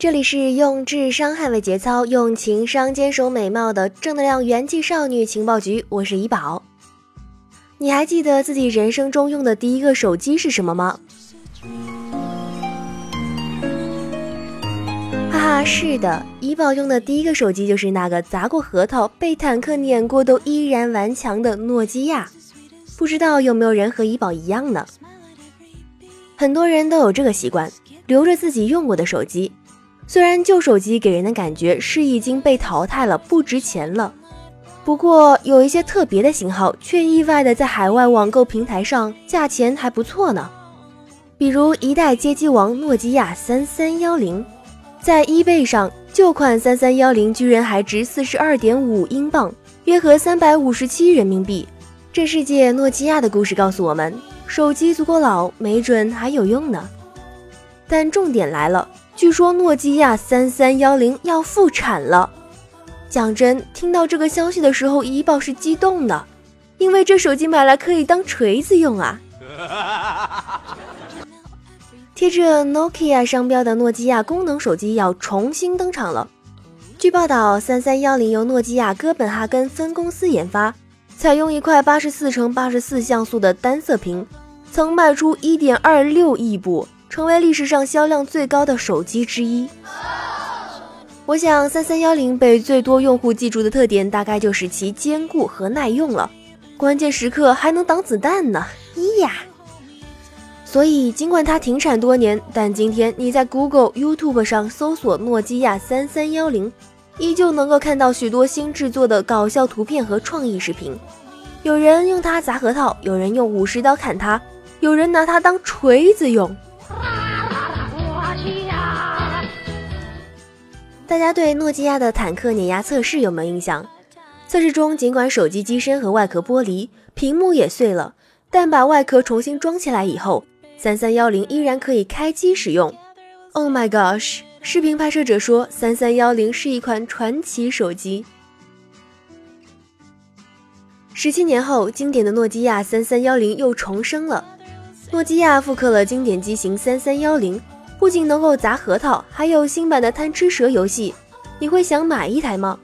这里是用智商捍卫节操，用情商坚守美貌的正能量元气少女情报局。我是怡宝。你还记得自己人生中用的第一个手机是什么吗？哈哈，是的，怡宝用的第一个手机就是那个砸过核桃、被坦克碾过都依然顽强的诺基亚。不知道有没有人和怡宝一样呢？很多人都有这个习惯，留着自己用过的手机。虽然旧手机给人的感觉是已经被淘汰了，不值钱了，不过有一些特别的型号却意外的在海外网购平台上价钱还不错呢。比如一代街机王诺基亚三三幺零，在 eBay 上旧款三三幺零居然还值四十二点五英镑，约合三百五十七人民币。这世界诺基亚的故事告诉我们，手机足够老，没准还有用呢。但重点来了。据说诺基亚三三幺零要复产了。讲真，听到这个消息的时候，怡宝是激动的，因为这手机买来可以当锤子用啊！贴着 Nokia 商标的诺基亚功能手机要重新登场了。据报道，三三幺零由诺基亚哥本哈根分公司研发，采用一块八十四乘八十四像素的单色屏，曾卖出一点二六亿部。成为历史上销量最高的手机之一。我想，三三幺零被最多用户记住的特点，大概就是其坚固和耐用了。关键时刻还能挡子弹呢！咿呀！所以，尽管它停产多年，但今天你在 Google、YouTube 上搜索诺基亚三三幺零，依旧能够看到许多新制作的搞笑图片和创意视频。有人用它砸核桃，有人用武士刀砍它，有人拿它当锤子用。大家对诺基亚的坦克碾压测试有没有印象？测试中，尽管手机机身和外壳剥离，屏幕也碎了，但把外壳重新装起来以后，三三幺零依然可以开机使用。Oh my gosh！视频拍摄者说，三三幺零是一款传奇手机。十七年后，经典的诺基亚三三幺零又重生了。诺基亚复刻了经典机型三三幺零。不仅能够砸核桃，还有新版的贪吃蛇游戏，你会想买一台吗？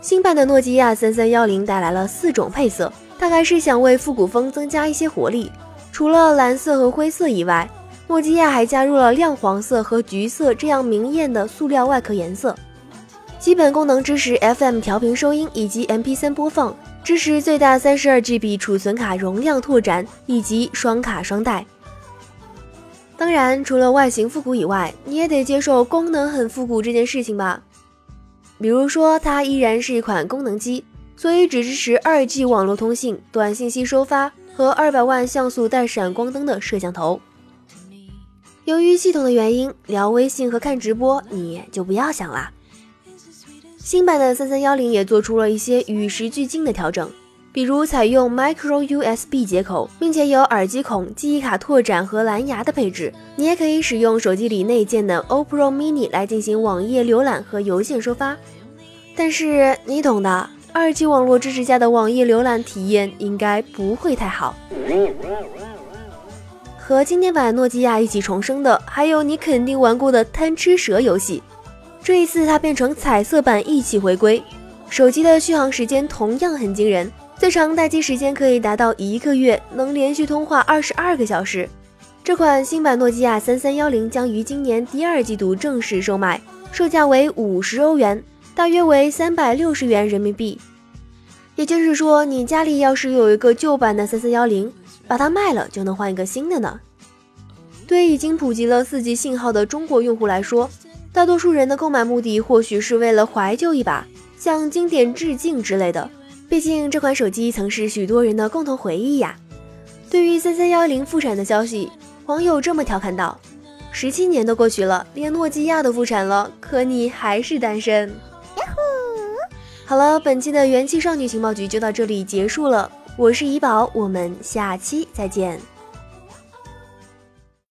新版的诺基亚三三幺零带来了四种配色，大概是想为复古风增加一些活力。除了蓝色和灰色以外，诺基亚还加入了亮黄色和橘色这样明艳的塑料外壳颜色。基本功能支持 FM 调频收音以及 MP3 播放，支持最大三十二 GB 储存卡容量拓展以及双卡双待。当然，除了外形复古以外，你也得接受功能很复古这件事情吧。比如说，它依然是一款功能机，所以只支持 2G 网络通信、短信息收发和200万像素带闪光灯的摄像头。由于系统的原因，聊微信和看直播你就不要想啦。新版的3310也做出了一些与时俱进的调整。比如采用 Micro USB 接口，并且有耳机孔、记忆卡拓展和蓝牙的配置。你也可以使用手机里内建的 OPPO Mini 来进行网页浏览和邮件收发。但是你懂的，二 G 网络支持下的网页浏览体验应该不会太好。和经典版诺基亚一起重生的，还有你肯定玩过的贪吃蛇游戏。这一次它变成彩色版一起回归，手机的续航时间同样很惊人。最长待机时间可以达到一个月，能连续通话二十二个小时。这款新版诺基亚三三幺零将于今年第二季度正式售卖，售价为五十欧元，大约为三百六十元人民币。也就是说，你家里要是有一个旧版的三三幺零，把它卖了就能换一个新的呢。对已经普及了四 G 信号的中国用户来说，大多数人的购买目的或许是为了怀旧一把，向经典致敬之类的。毕竟这款手机曾是许多人的共同回忆呀。对于三三幺零复产的消息，网友这么调侃道：“十七年都过去了，连诺基亚都复产了，可你还是单身。”好了，本期的元气少女情报局就到这里结束了。我是怡宝，我们下期再见。